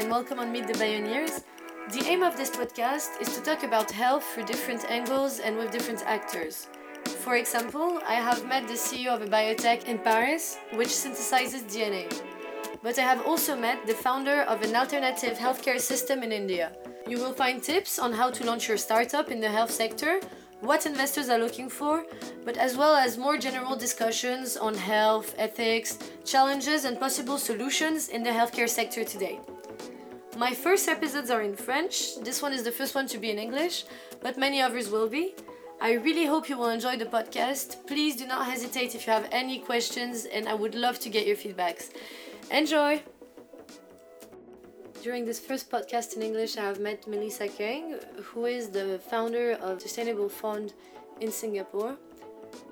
and welcome on Meet the Pioneers. The aim of this podcast is to talk about health through different angles and with different actors. For example, I have met the CEO of a biotech in Paris which synthesizes DNA. But I have also met the founder of an alternative healthcare system in India. You will find tips on how to launch your startup in the health sector, what investors are looking for, but as well as more general discussions on health, ethics, challenges, and possible solutions in the healthcare sector today. My first episodes are in French. This one is the first one to be in English, but many others will be. I really hope you will enjoy the podcast. Please do not hesitate if you have any questions, and I would love to get your feedbacks. Enjoy! During this first podcast in English, I have met Melissa Kang, who is the founder of Sustainable Fund in Singapore.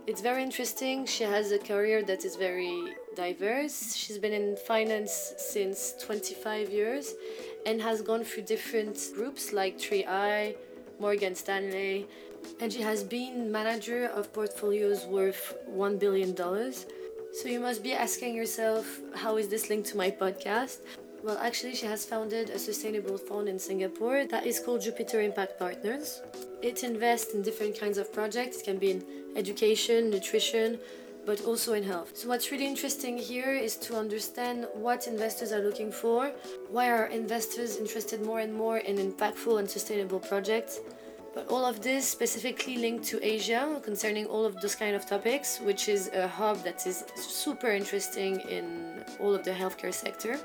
It's very interesting. She has a career that is very diverse. She's been in finance since 25 years and has gone through different groups like 3i, Morgan Stanley, and she has been manager of portfolios worth $1 billion. So you must be asking yourself, how is this linked to my podcast? Well, actually, she has founded a sustainable fund in Singapore that is called Jupiter Impact Partners. It invests in different kinds of projects, it can be in education, nutrition, but also in health. So, what's really interesting here is to understand what investors are looking for, why are investors interested more and more in impactful and sustainable projects. But all of this specifically linked to Asia concerning all of those kind of topics, which is a hub that is super interesting in all of the healthcare sector.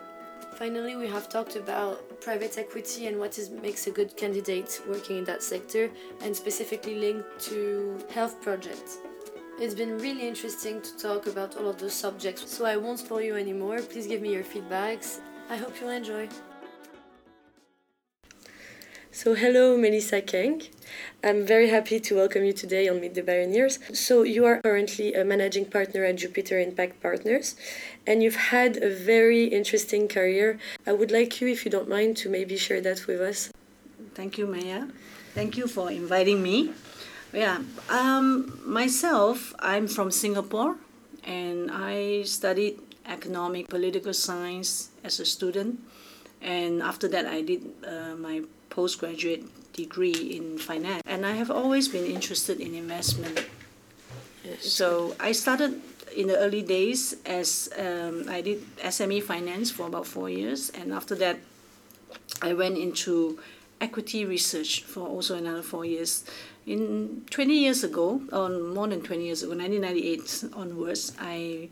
Finally, we have talked about private equity and what is, makes a good candidate working in that sector, and specifically linked to health projects. It's been really interesting to talk about all of those subjects, so I won't spoil you anymore. Please give me your feedbacks. I hope you'll enjoy. So, hello, Melissa Kang. I'm very happy to welcome you today on Meet the Pioneers. So, you are currently a managing partner at Jupiter Impact Partners, and you've had a very interesting career. I would like you, if you don't mind, to maybe share that with us. Thank you, Maya. Thank you for inviting me. Yeah, um, myself, I'm from Singapore, and I studied economic political science as a student, and after that, I did uh, my postgraduate degree in finance, and I have always been interested in investment. Yes. So I started in the early days as um, I did SME finance for about four years, and after that, I went into equity research for also another four years. In 20 years ago, or more than 20 years ago, 1998 onwards, I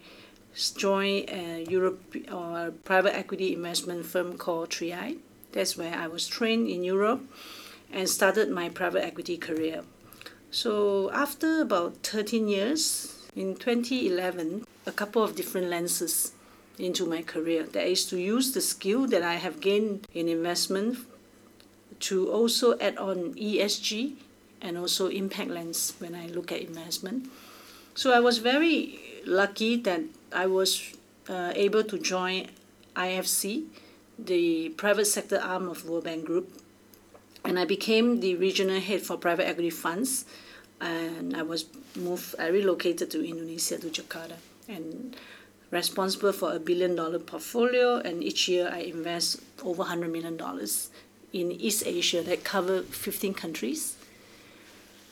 joined a Europe or a private equity investment firm called 3i that's where I was trained in Europe and started my private equity career. So after about 13 years, in 2011, a couple of different lenses into my career. That is to use the skill that I have gained in investment to also add on ESG and also impact lens when I look at investment. So I was very lucky that I was uh, able to join IFC the private sector arm of World Bank Group, and I became the regional head for private equity funds. And I was moved, I relocated to Indonesia, to Jakarta, and responsible for a billion dollar portfolio. And each year I invest over $100 million in East Asia that cover 15 countries.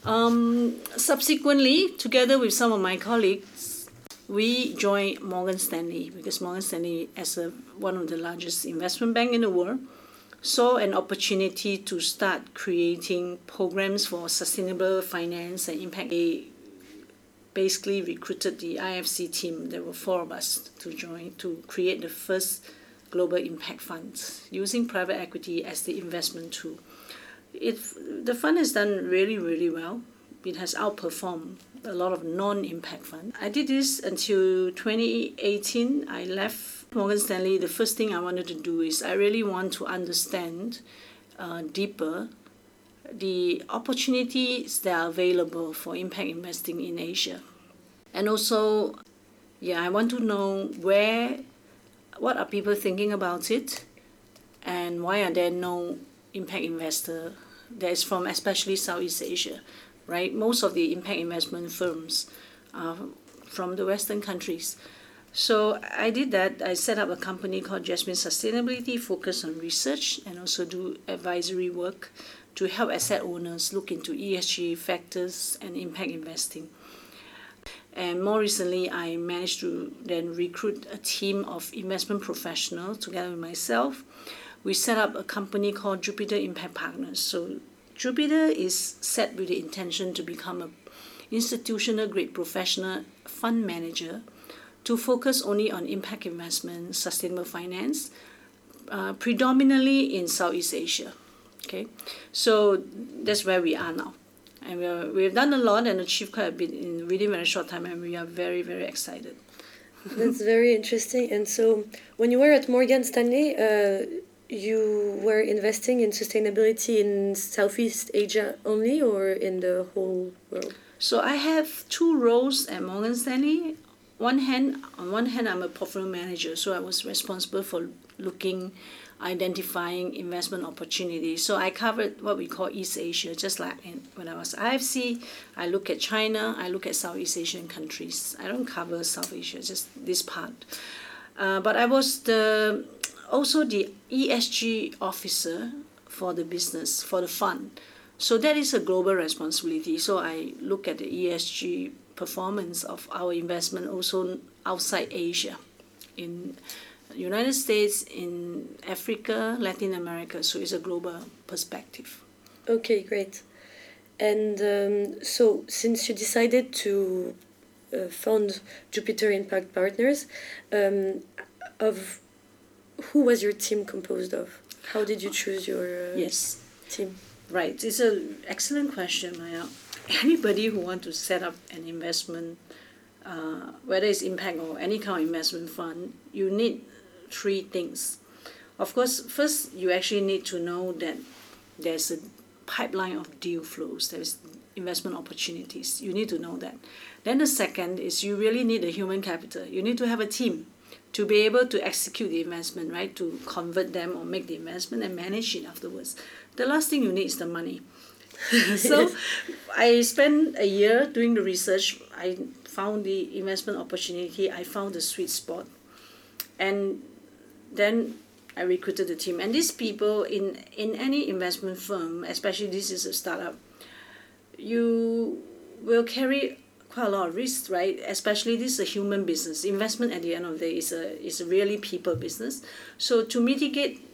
Um, subsequently, together with some of my colleagues, we joined Morgan Stanley because Morgan Stanley, as a, one of the largest investment bank in the world, saw an opportunity to start creating programs for sustainable finance and impact. They basically recruited the IFC team. There were four of us to join to create the first global impact funds using private equity as the investment tool. It, the fund has done really, really well. It has outperformed a lot of non-impact fund. I did this until 2018. I left Morgan Stanley. The first thing I wanted to do is I really want to understand uh, deeper the opportunities that are available for impact investing in Asia. And also, yeah, I want to know where, what are people thinking about it, and why are there no impact investor that is from especially Southeast Asia right? Most of the impact investment firms are from the Western countries. So I did that. I set up a company called Jasmine Sustainability, focused on research and also do advisory work to help asset owners look into ESG factors and impact investing. And more recently, I managed to then recruit a team of investment professionals together with myself. We set up a company called Jupiter Impact Partners. So Jupiter is set with the intention to become a institutional grade professional fund manager to focus only on impact investment, sustainable finance, uh, predominantly in Southeast Asia. Okay, so that's where we are now. And we are, we've done a lot and achieved quite a bit in really very short time, and we are very, very excited. That's very interesting. And so, when you were at Morgan Stanley, uh, you were investing in sustainability in Southeast Asia only, or in the whole world? So I have two roles at Morgan Stanley. One hand, on one hand, I'm a portfolio manager, so I was responsible for looking, identifying investment opportunities. So I covered what we call East Asia, just like when I was IFC. I look at China, I look at Southeast Asian countries. I don't cover South Asia, just this part. Uh, but I was the also the ESG officer for the business for the fund. So that is a global responsibility. So I look at the ESG performance of our investment also outside Asia, in United States, in Africa, Latin America. So it's a global perspective. Okay, great. And um, so, since you decided to uh, found Jupiter Impact Partners, um, of who was your team composed of? How did you choose your uh, yes team? Right, it's an excellent question, Maya. Anybody who want to set up an investment, uh, whether it's impact or any kind of investment fund, you need three things. Of course, first you actually need to know that there's a pipeline of deal flows. There's investment opportunities. You need to know that. Then the second is you really need a human capital. You need to have a team to be able to execute the investment, right? To convert them or make the investment and manage it afterwards the last thing you need is the money. so I spent a year doing the research. I found the investment opportunity. I found the sweet spot. And then I recruited the team. And these people in, in any investment firm, especially this is a startup, you will carry quite a lot of risks, right? Especially this is a human business. Investment at the end of the day is a is really people business. So to mitigate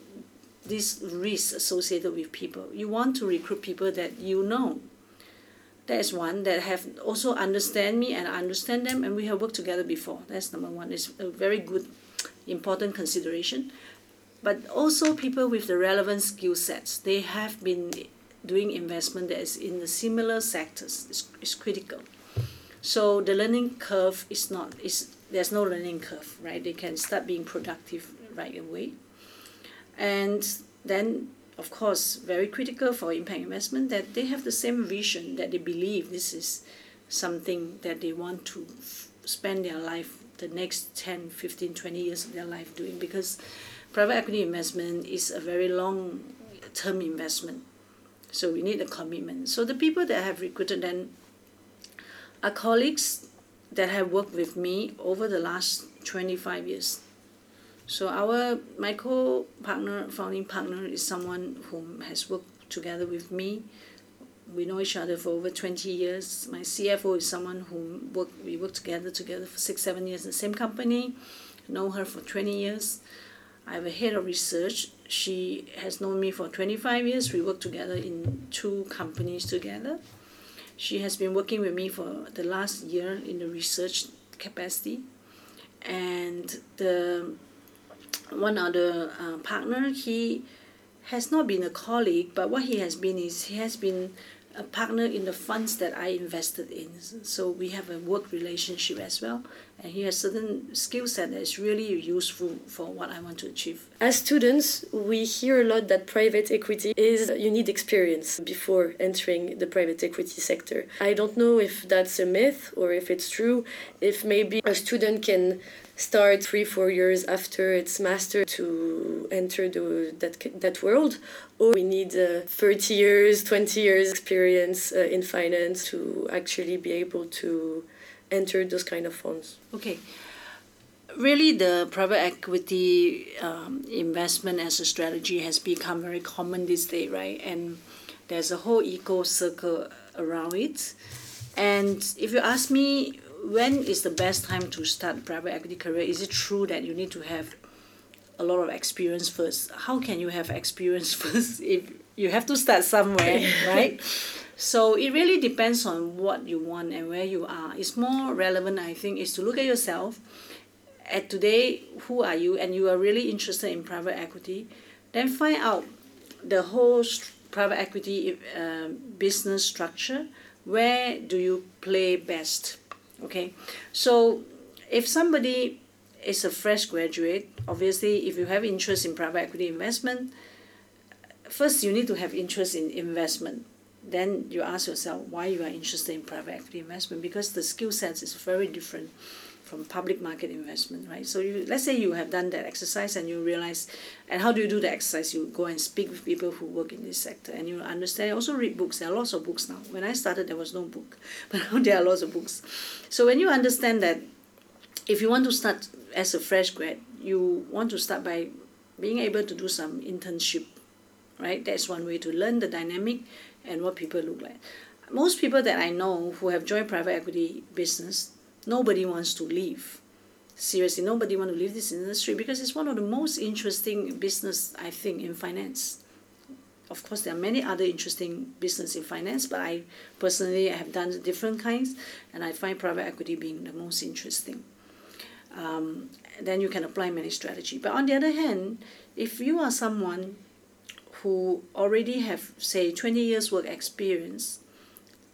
this risk associated with people. You want to recruit people that you know. That's one that have also understand me and understand them and we have worked together before. That's number one. It's a very good, important consideration. But also people with the relevant skill sets. They have been doing investment that is in the similar sectors. It's, it's critical. So the learning curve is not is there's no learning curve, right? They can start being productive right away. And then of course very critical for impact investment that they have the same vision that they believe this is something that they want to f- spend their life the next 10 15 20 years of their life doing because private equity investment is a very long term investment. So we need a commitment. So the people that have recruited then are colleagues that have worked with me over the last 25 years so our my co-partner, founding partner, is someone who has worked together with me. We know each other for over twenty years. My CFO is someone who work we worked together together for six seven years in the same company. Know her for twenty years. I have a head of research. She has known me for twenty five years. We work together in two companies together. She has been working with me for the last year in the research capacity, and the one other uh, partner, he has not been a colleague, but what he has been is he has been a partner in the funds that I invested in. So we have a work relationship as well. And he has certain skill set that is really useful for what I want to achieve. As students, we hear a lot that private equity is you need experience before entering the private equity sector. I don't know if that's a myth or if it's true. If maybe a student can start three four years after its master to enter the, that that world or we need uh, 30 years 20 years experience uh, in finance to actually be able to enter those kind of funds okay really the private equity um, investment as a strategy has become very common these days, right? And there's a whole eco circle around it. And if you ask me, when is the best time to start private equity career? Is it true that you need to have a lot of experience first? How can you have experience first if you have to start somewhere, right? So it really depends on what you want and where you are. It's more relevant, I think, is to look at yourself. At today, who are you, and you are really interested in private equity, then find out the whole private equity uh, business structure. Where do you play best? Okay, so if somebody is a fresh graduate, obviously, if you have interest in private equity investment, first you need to have interest in investment then you ask yourself why you are interested in private equity investment because the skill sets is very different from public market investment, right? So you let's say you have done that exercise and you realize, and how do you do the exercise? You go and speak with people who work in this sector, and you understand. Also read books. There are lots of books now. When I started, there was no book, but now there are lots of books. So when you understand that, if you want to start as a fresh grad, you want to start by being able to do some internship, right? That's one way to learn the dynamic and what people look like. Most people that I know who have joined private equity business, nobody wants to leave. Seriously, nobody want to leave this industry because it's one of the most interesting business I think in finance. Of course, there are many other interesting business in finance, but I personally have done different kinds, and I find private equity being the most interesting. Um, then you can apply many strategy. But on the other hand, if you are someone who already have say 20 years work experience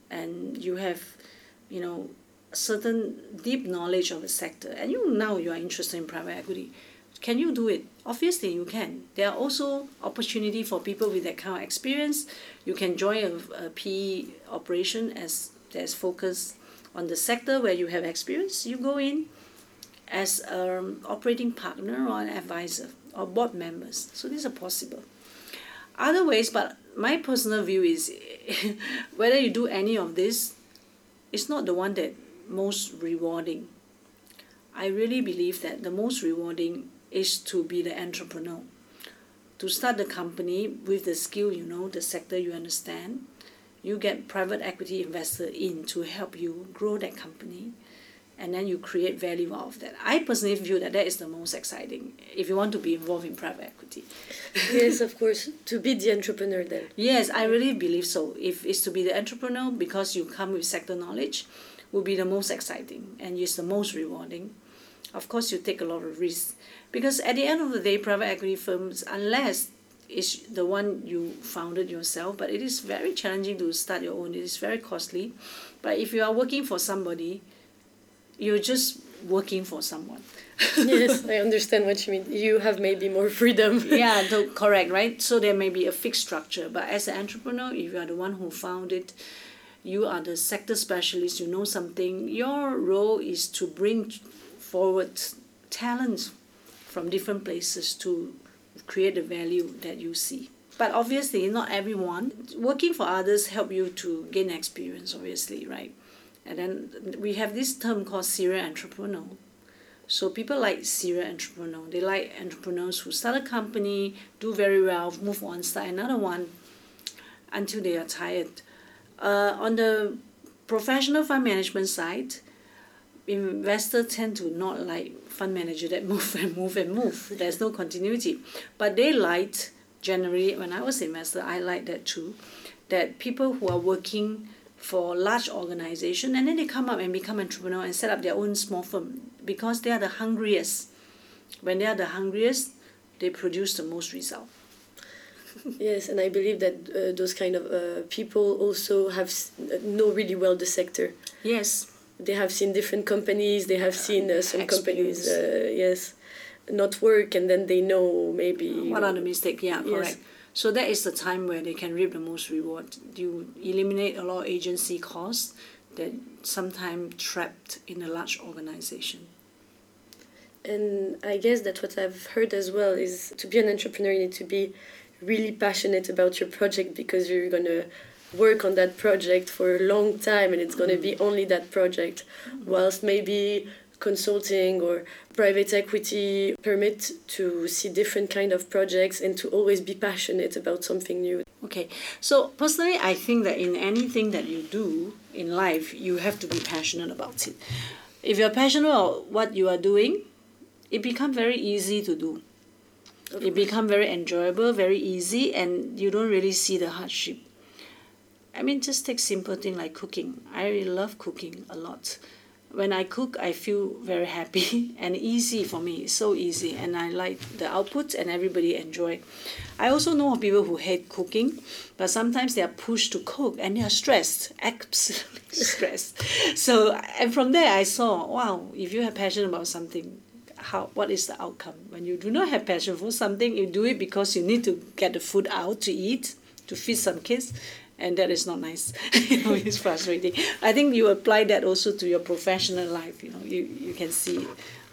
and you have you know certain deep knowledge of the sector and you now you are interested in private equity can you do it? Obviously you can. There are also opportunity for people with that kind of experience. You can join a, a PE operation as that's focused on the sector where you have experience. You go in as an operating partner or an advisor or board members. So these are possible other ways, but my personal view is whether you do any of this, it's not the one that most rewarding. I really believe that the most rewarding is to be the entrepreneur, to start the company with the skill you know, the sector you understand. You get private equity investor in to help you grow that company and then you create value out of that. I personally view that that is the most exciting if you want to be involved in private equity. yes, of course, to be the entrepreneur then. Yes, I really believe so. If it's to be the entrepreneur because you come with sector knowledge, will be the most exciting and it's the most rewarding. Of course, you take a lot of risks because at the end of the day, private equity firms, unless it's the one you founded yourself, but it is very challenging to start your own. It is very costly. But if you are working for somebody, you're just working for someone. yes, I understand what you mean. You have maybe more freedom. yeah, to, correct, right? So there may be a fixed structure, but as an entrepreneur, if you are the one who found it, you are the sector specialist, you know something, your role is to bring forward talents from different places to create the value that you see. But obviously, not everyone. Working for others help you to gain experience, obviously, right? And then we have this term called serial entrepreneur. So people like serial entrepreneur. They like entrepreneurs who start a company, do very well, move on, start another one until they are tired. Uh, on the professional fund management side, investors tend to not like fund manager that move and move and move. There's no continuity. But they like generally when I was investor, I liked that too. That people who are working for large organization and then they come up and become entrepreneur and set up their own small firm. Because they are the hungriest. When they are the hungriest they produce the most result. Yes and i believe that uh, those kind of uh, people also have know really well the sector. Yes. They have seen different companies they have seen uh, some companies uh, yes not work and then they know maybe what are the mistakes yeah correct. yes so that is the time where they can reap the most reward. You eliminate a lot of agency costs that sometimes trapped in a large organization. And I guess that what I've heard as well is to be an entrepreneur, you need to be really passionate about your project because you're gonna work on that project for a long time and it's gonna mm. be only that project. Whilst maybe consulting or private equity permit to see different kind of projects and to always be passionate about something new. Okay, so personally, I think that in anything that you do in life, you have to be passionate about it. If you're passionate about what you are doing, it becomes very easy to do. It becomes very enjoyable, very easy, and you don't really see the hardship. I mean, just take simple thing like cooking. I really love cooking a lot when I cook, I feel very happy and easy for me. It's so easy, and I like the output, and everybody enjoy. I also know of people who hate cooking, but sometimes they are pushed to cook and they are stressed, absolutely stressed. So, and from there, I saw, wow, if you have passion about something, how what is the outcome? When you do not have passion for something, you do it because you need to get the food out to eat, to feed some kids, and that is not nice. you know, it's frustrating. I think you apply that also to your professional life. You know, you, you can see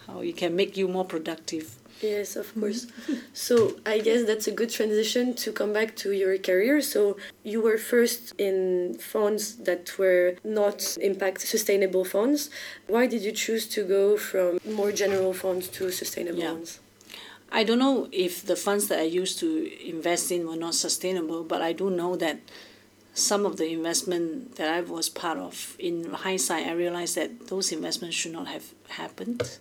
how it can make you more productive. Yes, of mm-hmm. course. so I guess that's a good transition to come back to your career. So you were first in funds that were not impact sustainable funds. Why did you choose to go from more general funds to sustainable yeah. ones? I don't know if the funds that I used to invest in were not sustainable, but I do know that some of the investment that I was part of, in hindsight, I realized that those investments should not have happened.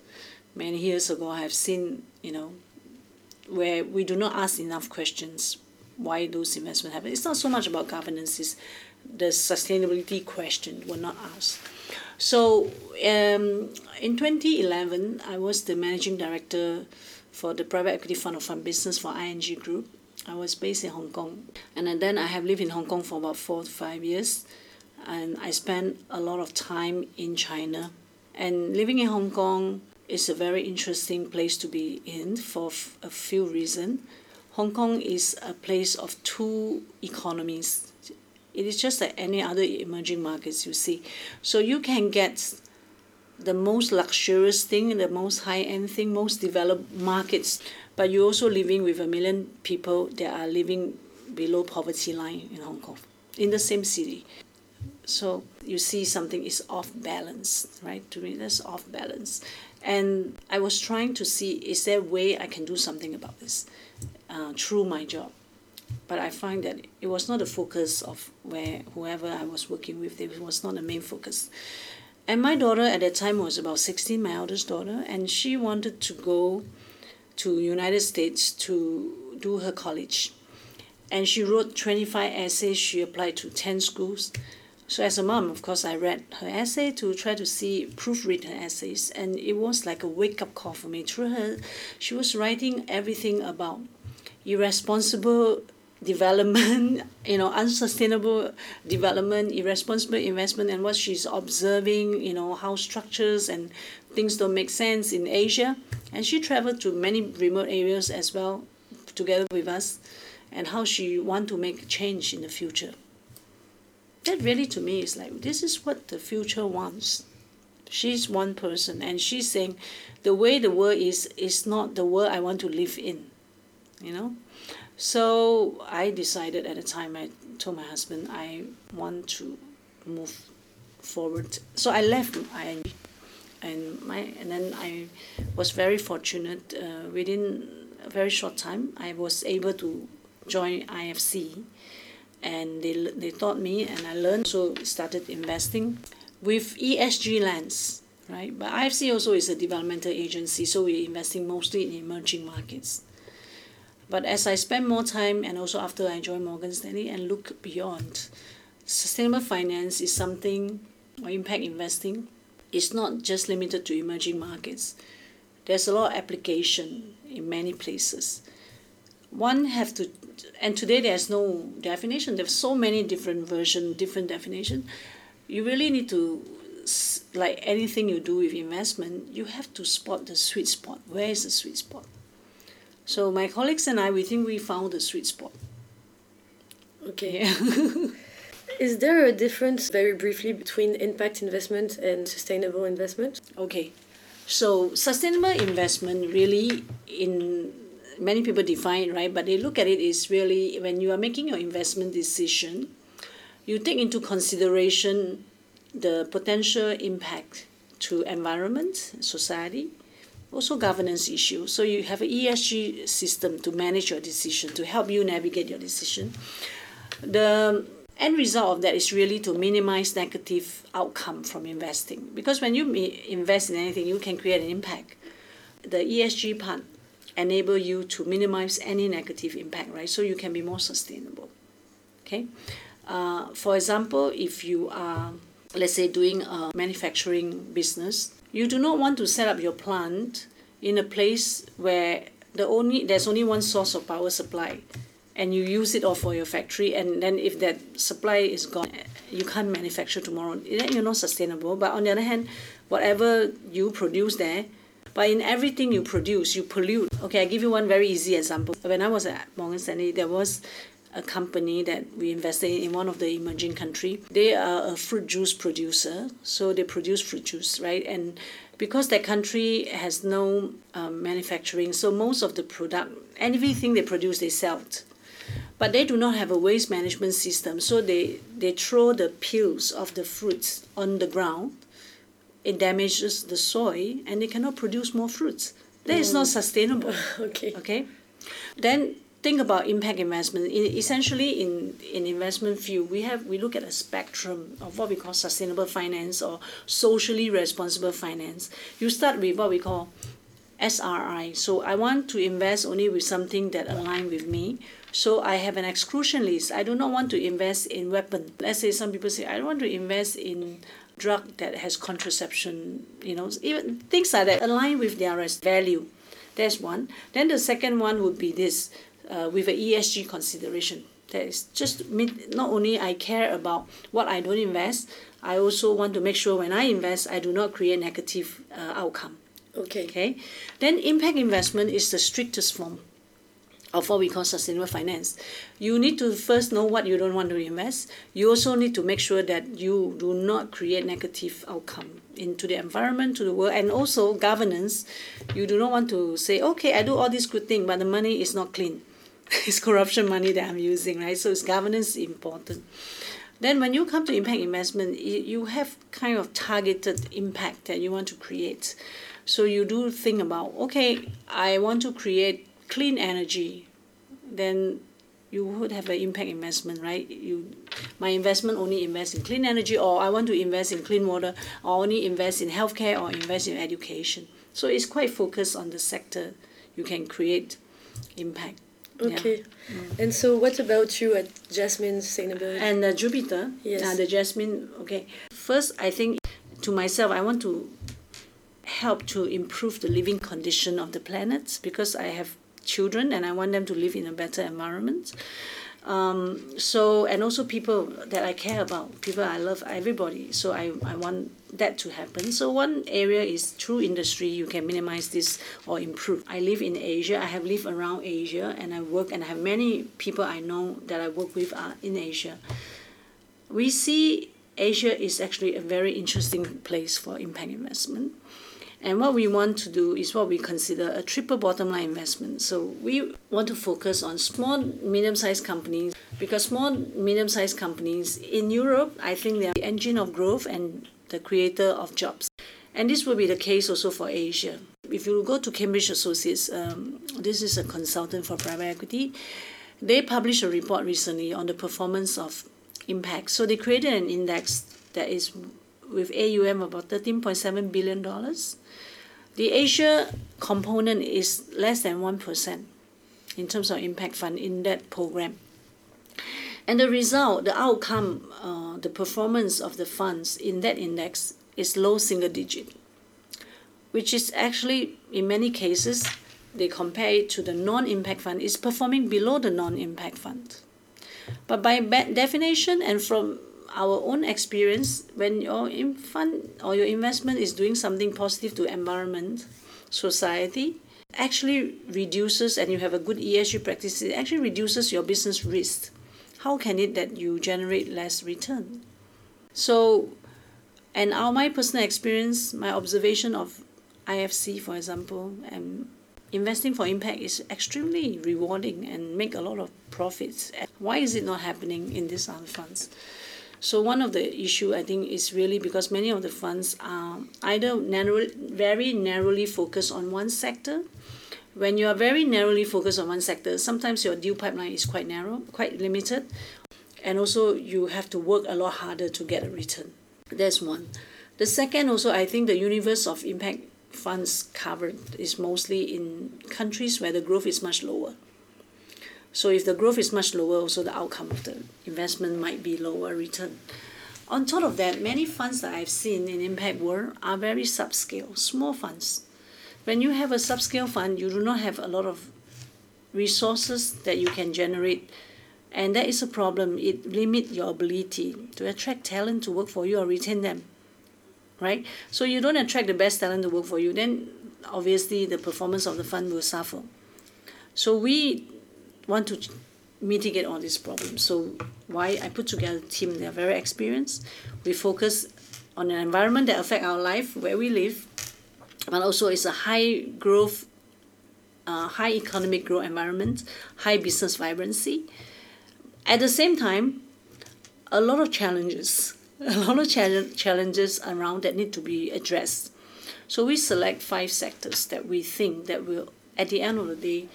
Many years ago, I have seen, you know, where we do not ask enough questions why those investments happen. It's not so much about governance, it's the sustainability question were not asked. So um, in 2011, I was the managing director for the private equity fund of fund business for ING Group I was based in Hong Kong, and then I have lived in Hong Kong for about four to five years, and I spent a lot of time in China. And living in Hong Kong is a very interesting place to be in for a few reasons. Hong Kong is a place of two economies. It is just like any other emerging markets you see. So you can get the most luxurious thing, the most high end thing, most developed markets but you're also living with a million people that are living below poverty line in Hong Kong, in the same city. So you see something is off balance, right? To me, that's off balance. And I was trying to see is there a way I can do something about this uh, through my job. But I find that it was not the focus of where whoever I was working with, it was not the main focus. And my daughter at that time was about 16, my eldest daughter, and she wanted to go to United States to do her college. And she wrote 25 essays. She applied to 10 schools. So as a mom, of course, I read her essay to try to see, proofread her essays. And it was like a wake-up call for me. Through her, she was writing everything about irresponsible development, you know, unsustainable development, irresponsible investment, and what she's observing, you know, how structures and things don't make sense in Asia. And she traveled to many remote areas as well, together with us, and how she want to make change in the future. That really, to me, is like this is what the future wants. She's one person, and she's saying, the way the world is is not the world I want to live in, you know. So I decided at the time. I told my husband I want to move forward. So I left and my and then I was very fortunate. Uh, within a very short time, I was able to join IFC, and they they taught me, and I learned. So started investing with ESG lens, right? But IFC also is a developmental agency, so we're investing mostly in emerging markets. But as I spend more time, and also after I joined Morgan Stanley, and look beyond, sustainable finance is something, or impact investing it's not just limited to emerging markets. There's a lot of application in many places. One have to, and today there's no definition. There's so many different version, different definition. You really need to, like anything you do with investment, you have to spot the sweet spot. Where is the sweet spot? So my colleagues and I, we think we found the sweet spot. Okay. Is there a difference, very briefly, between impact investment and sustainable investment? Okay. So, sustainable investment really, in many people define it, right? But they look at it is really when you are making your investment decision, you take into consideration the potential impact to environment, society, also governance issues. So you have an ESG system to manage your decision, to help you navigate your decision. The end result of that is really to minimize negative outcome from investing. Because when you invest in anything, you can create an impact. The ESG part enable you to minimize any negative impact, right? So you can be more sustainable. Okay. Uh, for example, if you are, let's say, doing a manufacturing business, you do not want to set up your plant in a place where the only there's only one source of power supply and you use it all for your factory and then if that supply is gone you can't manufacture tomorrow. Then you're not sustainable. But on the other hand whatever you produce there but in everything you produce you pollute. Okay i give you one very easy example. When i was at morgan stanley there was a company that we invested in, in one of the emerging country. They are a fruit juice producer so they produce fruit juice right? And because that country has no um, manufacturing so most of the product everything they produce they sell but they do not have a waste management system so they they throw the peels of the fruits on the ground. It damages the soil and they cannot produce more fruits. That is not mm. sustainable. Okay. Okay? Then think about impact investment. In, essentially in in investment field we have we look at a spectrum of what we call sustainable finance or socially responsible finance. You start with what we call SRI so I want to invest only with something that align with me. So I have an exclusion list. I do not want to invest in weapon. Let's say some people say I don't want to invest in drug that has contraception you know even things like that align with their value. That's one. Then the second one would be this uh, with an ESG consideration. That is just not only I care about what I don't invest I also want to make sure when I invest I do not create negative uh, outcome okay okay then impact investment is the strictest form of what we call sustainable finance. You need to first know what you don't want to invest. You also need to make sure that you do not create negative outcome into the environment, to the world, and also governance. You do not want to say, okay, I do all this good thing, but the money is not clean. it's corruption money that I'm using, right? So it's governance important. Then when you come to impact investment, you have kind of targeted impact that you want to create. So you do think about, okay, I want to create clean energy, then you would have an impact investment, right? You, my investment only invest in clean energy, or I want to invest in clean water, or only invest in healthcare, or invest in education. So it's quite focused on the sector you can create impact. Okay. Yeah. Mm. And so, what about you at Jasmine Sustainability? And uh, Jupiter, yes. Uh, the Jasmine, okay. First, I think to myself, I want to help to improve the living condition of the planet because I have children and I want them to live in a better environment. Um, so and also people that I care about, people I love, everybody. So I, I want that to happen. So one area is through industry you can minimize this or improve. I live in Asia. I have lived around Asia and I work and I have many people I know that I work with are in Asia. We see Asia is actually a very interesting place for impact investment. And what we want to do is what we consider a triple bottom line investment. So we want to focus on small, medium sized companies because small, medium sized companies in Europe, I think they are the engine of growth and the creator of jobs. And this will be the case also for Asia. If you go to Cambridge Associates, um, this is a consultant for private equity. They published a report recently on the performance of impact. So they created an index that is with AUM about $13.7 billion. The Asia component is less than 1% in terms of impact fund in that program. And the result, the outcome, uh, the performance of the funds in that index is low single digit, which is actually, in many cases, they compare it to the non impact fund, is performing below the non impact fund. But by definition and from our own experience, when your fund or your investment is doing something positive to environment, society, actually reduces and you have a good ESG practice, it actually reduces your business risk. How can it that you generate less return? So, and our my personal experience, my observation of IFC, for example, and investing for impact is extremely rewarding and make a lot of profits. Why is it not happening in these other funds? So one of the issue I think is really because many of the funds are either narrow, very narrowly focused on one sector. When you are very narrowly focused on one sector, sometimes your deal pipeline is quite narrow, quite limited, and also you have to work a lot harder to get a return. That's one. The second also I think the universe of impact funds covered is mostly in countries where the growth is much lower. So if the growth is much lower, also the outcome of the investment might be lower return. On top of that, many funds that I've seen in impact world are very subscale, small funds. When you have a subscale fund, you do not have a lot of resources that you can generate and that is a problem. It limits your ability to attract talent to work for you or retain them. Right? So you don't attract the best talent to work for you, then obviously the performance of the fund will suffer. So we want to mitigate all these problems. So why I put together a team, they're very experienced. We focus on an environment that affect our life where we live, but also it's a high growth, uh, high economic growth environment, high business vibrancy. At the same time, a lot of challenges, a lot of challenges around that need to be addressed. So we select five sectors that we think that will, at the end of the day,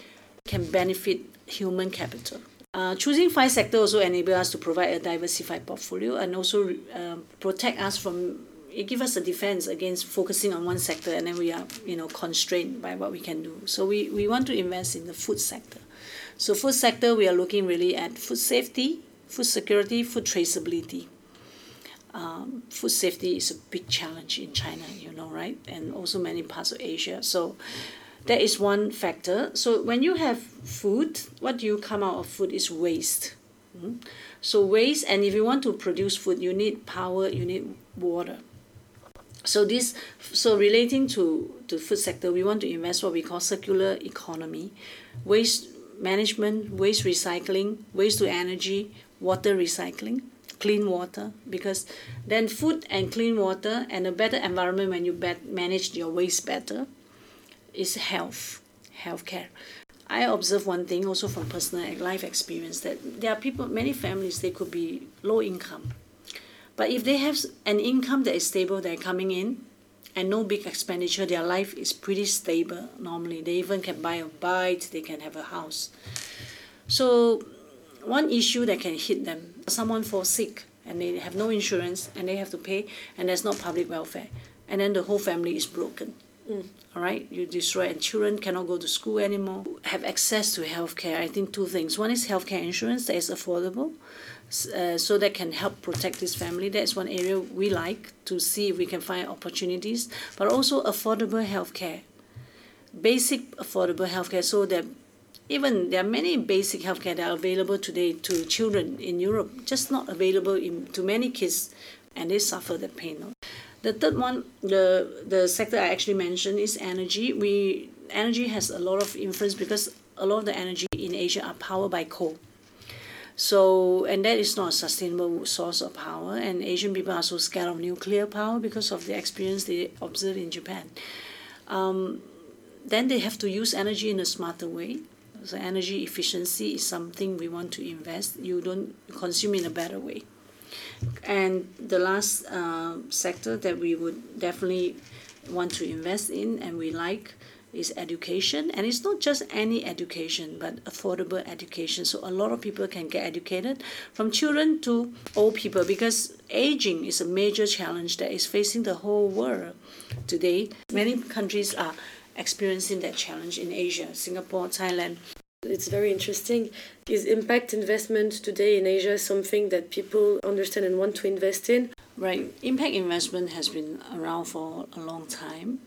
can benefit human capital. Uh, choosing five sectors also enable us to provide a diversified portfolio and also uh, protect us from it gives us a defense against focusing on one sector and then we are you know constrained by what we can do. So we, we want to invest in the food sector. So food sector we are looking really at food safety food security food traceability. Um, food safety is a big challenge in china you know right? And also many parts of asia. So that is one factor. So when you have food, what do you come out of food is waste. Mm-hmm. So waste, and if you want to produce food, you need power, you need water. So this, so relating to the food sector, we want to invest what we call circular economy, waste management, waste recycling, waste to energy, water recycling, clean water, because then food and clean water and a better environment when you manage your waste better is health, healthcare. I observe one thing also from personal life experience that there are people, many families, they could be low income. But if they have an income that is stable, they're coming in, and no big expenditure, their life is pretty stable normally. They even can buy a bike, they can have a house. So, one issue that can hit them someone falls sick and they have no insurance and they have to pay, and there's no public welfare, and then the whole family is broken. Mm. All right, you destroy, and children cannot go to school anymore. Have access to healthcare. I think two things. One is healthcare insurance that is affordable, uh, so that can help protect this family. That's one area we like to see if we can find opportunities. But also affordable healthcare, basic affordable healthcare, so that even there are many basic healthcare that are available today to children in Europe, just not available in, to many kids, and they suffer the pain. The third one, the the sector I actually mentioned is energy. We energy has a lot of influence because a lot of the energy in Asia are powered by coal. So and that is not a sustainable source of power. And Asian people are so scared of nuclear power because of the experience they observed in Japan. Um, then they have to use energy in a smarter way. So energy efficiency is something we want to invest. You don't consume in a better way. And the last uh, sector that we would definitely want to invest in and we like is education. And it's not just any education, but affordable education. So a lot of people can get educated from children to old people because aging is a major challenge that is facing the whole world today. Many countries are experiencing that challenge in Asia, Singapore, Thailand. It's very interesting. Is impact investment today in Asia something that people understand and want to invest in? Right. Impact investment has been around for a long time.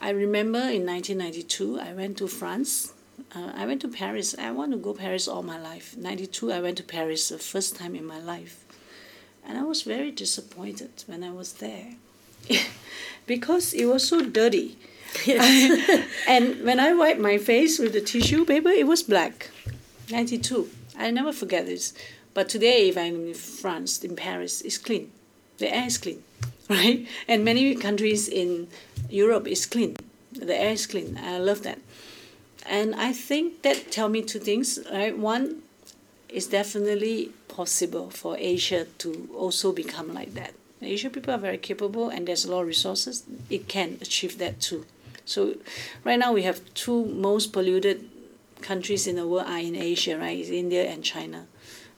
I remember in 1992, I went to France. Uh, I went to Paris. I want to go Paris all my life. 92, I went to Paris the first time in my life. And I was very disappointed when I was there because it was so dirty And when I wiped my face with the tissue paper, it was black. 92. I never forget this. But today, if I'm in France, in Paris, it's clean. The air is clean, right? And many countries in Europe is clean. The air is clean. I love that. And I think that tell me two things, right? One, it's definitely possible for Asia to also become like that. Asian people are very capable and there's a lot of resources. It can achieve that too. So right now we have two most polluted countries in the world are in Asia, right? It's India and China.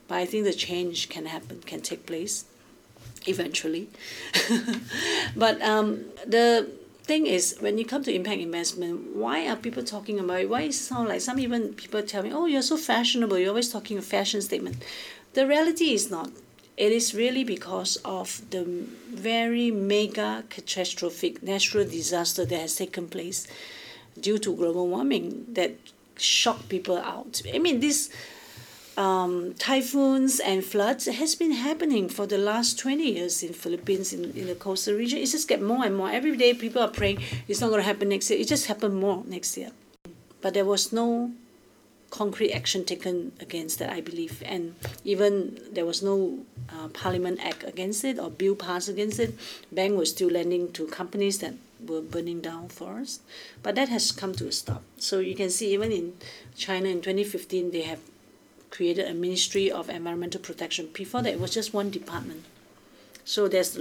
But I think the change can happen, can take place eventually. but um, the thing is, when you come to impact investment, why are people talking about it? Why it sound like some even people tell me, oh, you're so fashionable, you're always talking a fashion statement. The reality is not. It is really because of the very mega catastrophic natural disaster that has taken place due to global warming that shocked people out. I mean, this um, typhoons and floods has been happening for the last 20 years in Philippines in, in the coastal region. It just get more and more. Every day people are praying it's not going to happen next year. It just happened more next year. But there was no concrete action taken against that, I believe. And even there was no uh, parliament act against it or bill passed against it. Bank was still lending to companies that were burning down forests. But that has come to a stop. So you can see even in China in 2015, they have created a Ministry of Environmental Protection. Before that, it was just one department. So there's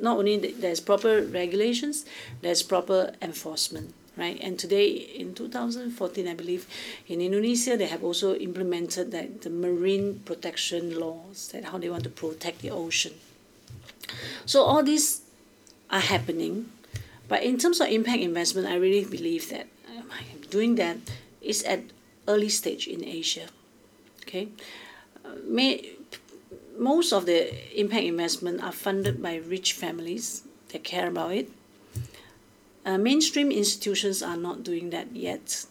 not only there's proper regulations, there's proper enforcement, right? And today, in 2014, I believe, in Indonesia, they have also implemented that the marine protection laws, that how they want to protect the ocean. So all these are happening, but in terms of impact investment, I really believe that um, doing that is at early stage in Asia okay uh, may, most of the impact investment are funded by rich families that care about it uh, mainstream institutions are not doing that yet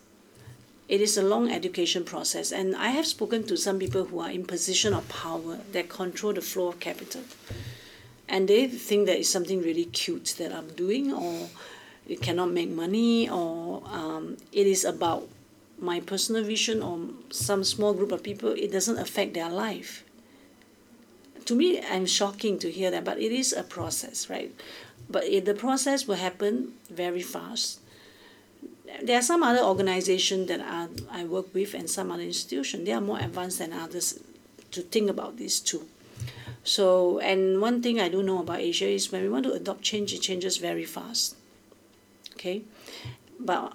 it is a long education process and i have spoken to some people who are in position of power that control the flow of capital and they think that it's something really cute that i'm doing or it cannot make money or um, it is about my personal vision or some small group of people, it doesn't affect their life. To me, I'm shocking to hear that, but it is a process, right? But it, the process will happen very fast. There are some other organizations that are, I work with and some other institutions. They are more advanced than others to think about this too. So, and one thing I do know about Asia is when we want to adopt change, it changes very fast. Okay? But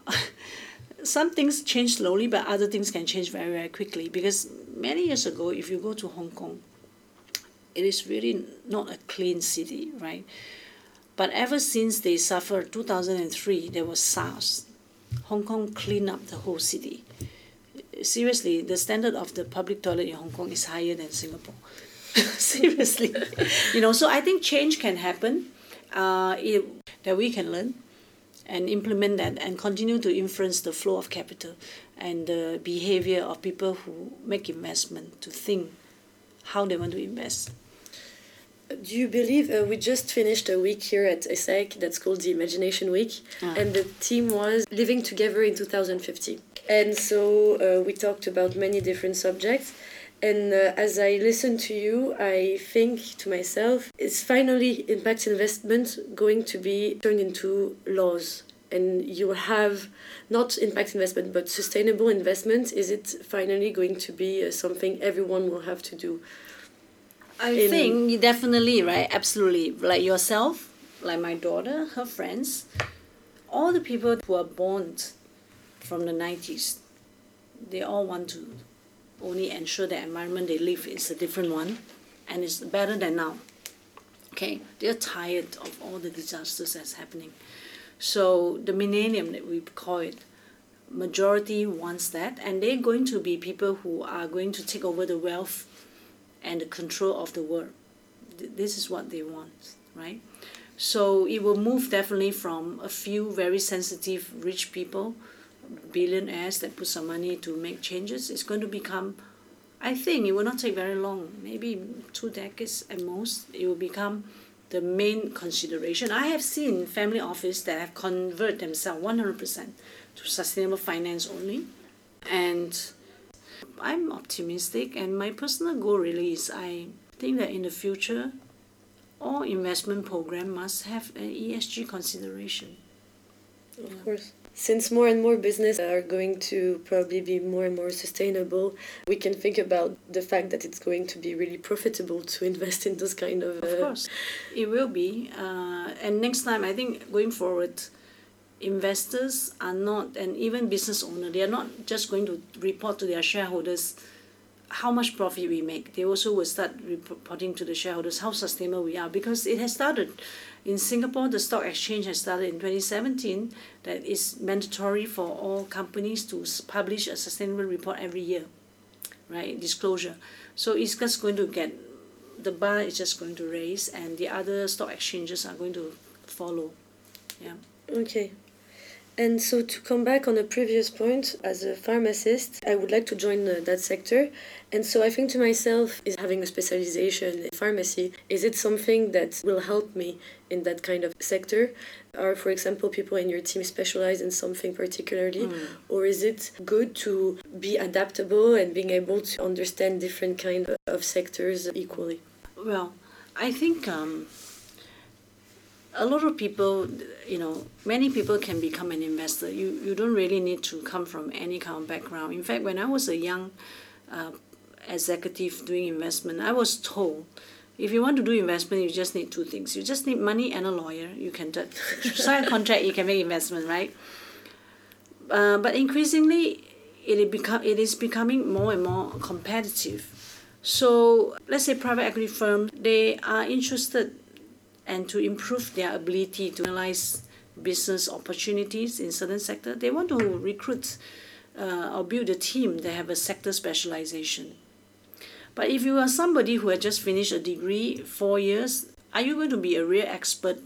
some things change slowly, but other things can change very, very quickly. Because many years ago, if you go to Hong Kong, it is really not a clean city, right? But ever since they suffered 2003, there was SARS. Hong Kong cleaned up the whole city. Seriously, the standard of the public toilet in Hong Kong is higher than Singapore. Seriously, you know. So I think change can happen. Uh, it, that we can learn and implement that and continue to influence the flow of capital and the behavior of people who make investment to think how they want to invest. Do you believe uh, we just finished a week here at ESSEC that's called the Imagination Week, ah. and the theme was living together in 2050. And so uh, we talked about many different subjects. And uh, as I listen to you, I think to myself, is finally impact investment going to be turned into laws? And you have not impact investment, but sustainable investment. Is it finally going to be uh, something everyone will have to do? I In think definitely, right? Absolutely. Like yourself, like my daughter, her friends, all the people who are born from the 90s, they all want to only ensure the environment they live is a different one and it's better than now. Okay, they're tired of all the disasters that's happening. So the millennium that we call it, majority wants that, and they're going to be people who are going to take over the wealth and the control of the world. This is what they want, right? So it will move definitely from a few very sensitive rich people billionaires that put some money to make changes, it's going to become, I think it will not take very long, maybe two decades at most, it will become the main consideration. I have seen family office that have converted themselves 100% to sustainable finance only. And I'm optimistic, and my personal goal really is I think that in the future, all investment program must have an ESG consideration. Of course. since more and more business are going to probably be more and more sustainable, we can think about the fact that it's going to be really profitable to invest in those kind of. Uh, of course, it will be. Uh, and next time, I think going forward, investors are not, and even business owner, they are not just going to report to their shareholders how much profit we make. They also will start reporting to the shareholders how sustainable we are because it has started in Singapore, the stock exchange has started in 2017 that it's mandatory for all companies to publish a sustainable report every year, right? Disclosure. So it's just going to get, the bar is just going to raise and the other stock exchanges are going to follow. Yeah. Okay. And so, to come back on a previous point, as a pharmacist, I would like to join uh, that sector. And so, I think to myself, is having a specialization in pharmacy, is it something that will help me in that kind of sector? Are, for example, people in your team specialized in something particularly? Mm. Or is it good to be adaptable and being able to understand different kind of sectors equally? Well, I think um, a lot of people, you know, many people can become an investor. You you don't really need to come from any kind of background. In fact, when I was a young uh, executive doing investment, I was told if you want to do investment, you just need two things. You just need money and a lawyer. You can sign a contract. You can make investment, right? Uh, but increasingly, it become it is becoming more and more competitive. So let's say private equity firms they are interested and to improve their ability to analyze business opportunities in certain sector, they want to recruit uh, or build a team that have a sector specialization. But if you are somebody who had just finished a degree, four years, are you going to be a real expert?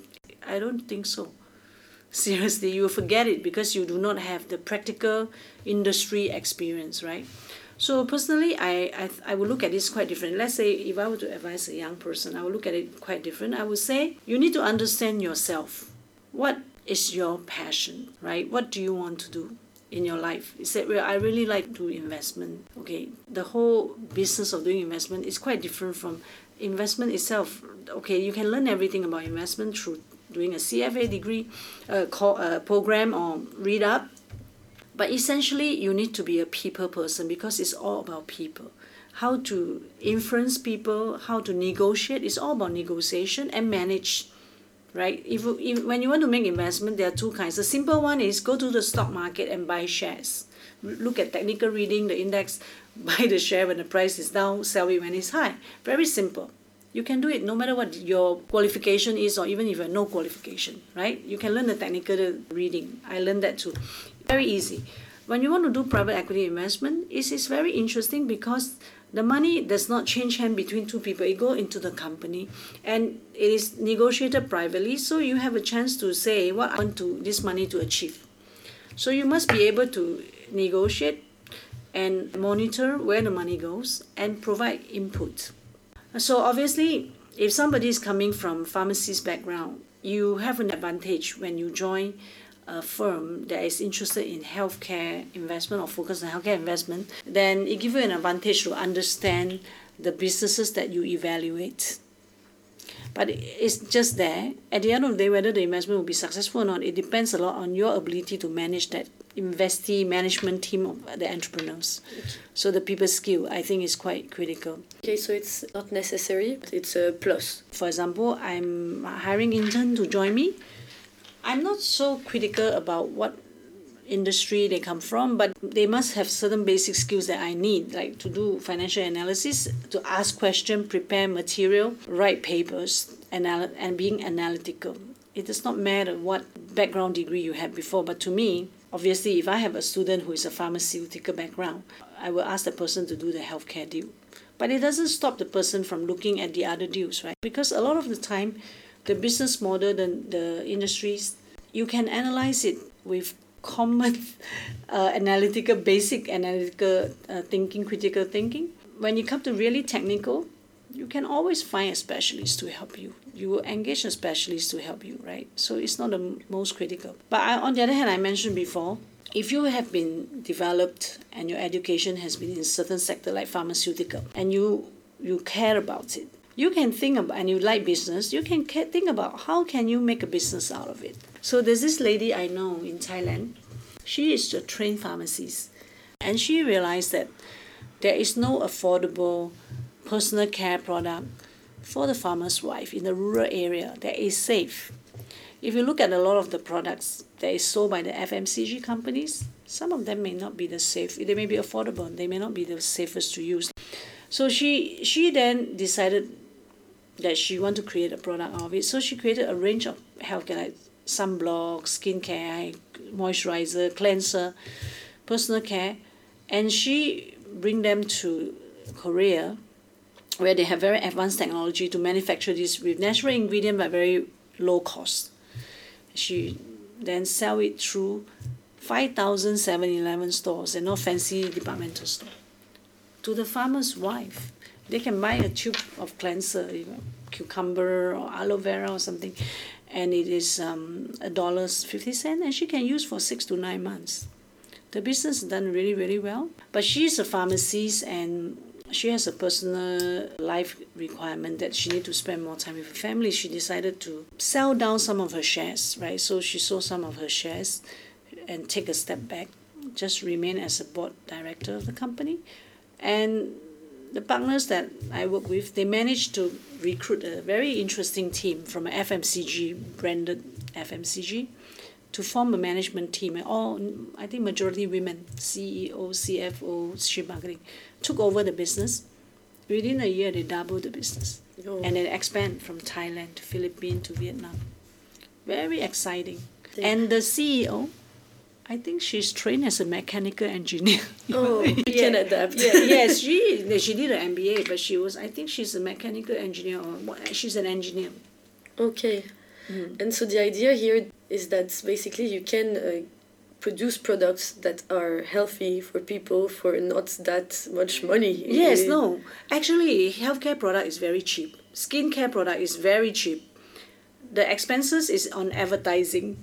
I don't think so. Seriously, you forget it because you do not have the practical industry experience, right? So personally, I, I, I would look at this quite different. Let's say if I were to advise a young person, I would look at it quite different. I would say you need to understand yourself. What is your passion, right? What do you want to do? in your life. You said, well, I really like to do investment. Okay, the whole business of doing investment is quite different from investment itself. Okay, you can learn everything about investment through doing a CFA degree, a, call, a program, or read up. But essentially, you need to be a people person because it's all about people. How to influence people, how to negotiate, it's all about negotiation and manage. Right? If, if when you want to make investment, there are two kinds. The simple one is go to the stock market and buy shares. Look at technical reading, the index, buy the share when the price is down, sell it when it's high. Very simple. You can do it no matter what your qualification is, or even if you have no qualification, right? You can learn the technical reading. I learned that too. Very easy. When you want to do private equity investment, it is very interesting because the money does not change hand between two people. It go into the company and it is negotiated privately. So you have a chance to say what I want to this money to achieve. So you must be able to negotiate and monitor where the money goes and provide input. So obviously, if somebody is coming from pharmacist background, you have an advantage when you join a firm that is interested in healthcare investment or focus on healthcare investment, then it gives you an advantage to understand the businesses that you evaluate. But it's just there. At the end of the day, whether the investment will be successful or not, it depends a lot on your ability to manage that investee management team of the entrepreneurs. So the people skill, I think, is quite critical. Okay, so it's not necessary, but it's a plus. For example, I'm hiring intern to join me I'm not so critical about what industry they come from, but they must have certain basic skills that I need, like to do financial analysis, to ask questions, prepare material, write papers, anal- and being analytical. It does not matter what background degree you had before, but to me, obviously, if I have a student who is a pharmaceutical background, I will ask the person to do the healthcare deal. But it doesn't stop the person from looking at the other deals, right? Because a lot of the time, the business model, the, the industries, you can analyze it with common uh, analytical, basic analytical uh, thinking, critical thinking. When you come to really technical, you can always find a specialist to help you. You will engage a specialist to help you, right? So it's not the most critical. But I, on the other hand, I mentioned before, if you have been developed and your education has been in certain sector like pharmaceutical and you you care about it you can think about and you like business you can think about how can you make a business out of it so there's this lady i know in thailand She is a trained pharmacist. And she realized that there is no affordable personal care product for the farmer's wife in the rural area that is safe. If you look at a lot of the products that is sold by the FMCG companies, some of them may not be the safe. They may be affordable. They may not be the safest to use. So she she then decided that she want to create a product of it. So she created a range of healthcare like sunblock, skincare, moisturizer, cleanser, personal care, and she bring them to Korea, where they have very advanced technology to manufacture this with natural ingredient but very low cost. She then sell it through 5,000 7-Eleven stores and not fancy departmental store. To the farmer's wife, they can buy a tube of cleanser, you know, cucumber or aloe vera or something, and it is um, a dollar fifty cent, and she can use for six to nine months. The business done really, really well. But she's a pharmacist and she has a personal life requirement that she need to spend more time with her family. She decided to sell down some of her shares, right? So she sold some of her shares and take a step back, just remain as a board director of the company. And the partners that I work with, they managed to recruit a very interesting team from an FMCG, branded FMCG, to form a management team. And all, I think majority women, CEO, CFO, chief marketing, took over the business. Within a year, they doubled the business. Oh. And then expand from Thailand to Philippines to Vietnam. Very exciting. Yeah. And the CEO, I think she's trained as a mechanical engineer. Oh, you can adapt. yeah, yes, she she did an MBA, but she was I think she's a mechanical engineer or what- she's an engineer. Okay. Mm. And so the idea here is that basically you can uh, produce products that are healthy for people for not that much money. Yes, Uh, no. Actually, healthcare product is very cheap. Skincare product is very cheap. The expenses is on advertising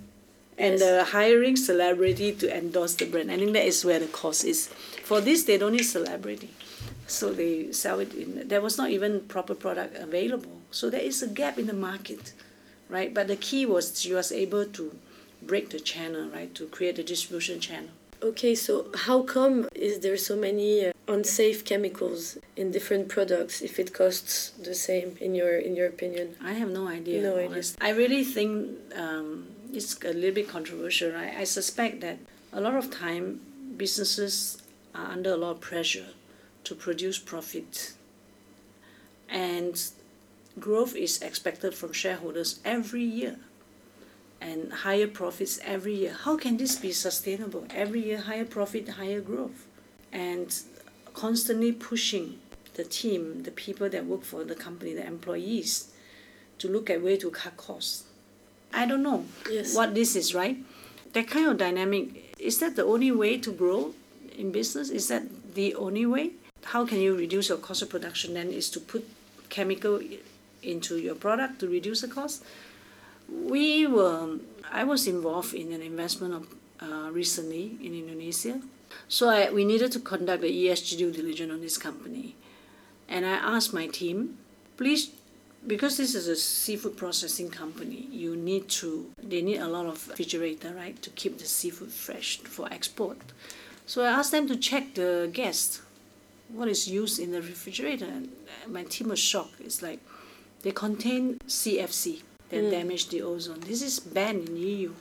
and the hiring celebrity to endorse the brand. I think that is where the cost is. For this, they don't need celebrity. So they sell it in, there was not even proper product available. So there is a gap in the market, right? But the key was she was able to break the channel, right? To create a distribution channel. Okay, so how come is there so many uh, unsafe chemicals in different products if it costs the same in your in your opinion? I have no idea. No idea. I really think um, it's a little bit controversial. Right? I suspect that a lot of time businesses are under a lot of pressure to produce profit, and growth is expected from shareholders every year, and higher profits every year. How can this be sustainable? Every year, higher profit, higher growth, and constantly pushing the team, the people that work for the company, the employees, to look at way to cut costs. I don't know Yes. what this is, right? That kind of dynamic, is that the only way to grow in business? Is that the only way? How can you reduce your cost of production then is to put chemical into your product to reduce the cost? We were, I was involved in an investment of, uh, recently in Indonesia. So I, we needed to conduct the ESG due diligence on this company. And I asked my team, please, because this is a seafood processing company, you need to, they need a lot of refrigerator, right, to keep the seafood fresh for export. So I asked them to check the gas, what is used in the refrigerator. And my team was shocked. It's like they contain CFC that mm. damage the ozone. This is banned in EU.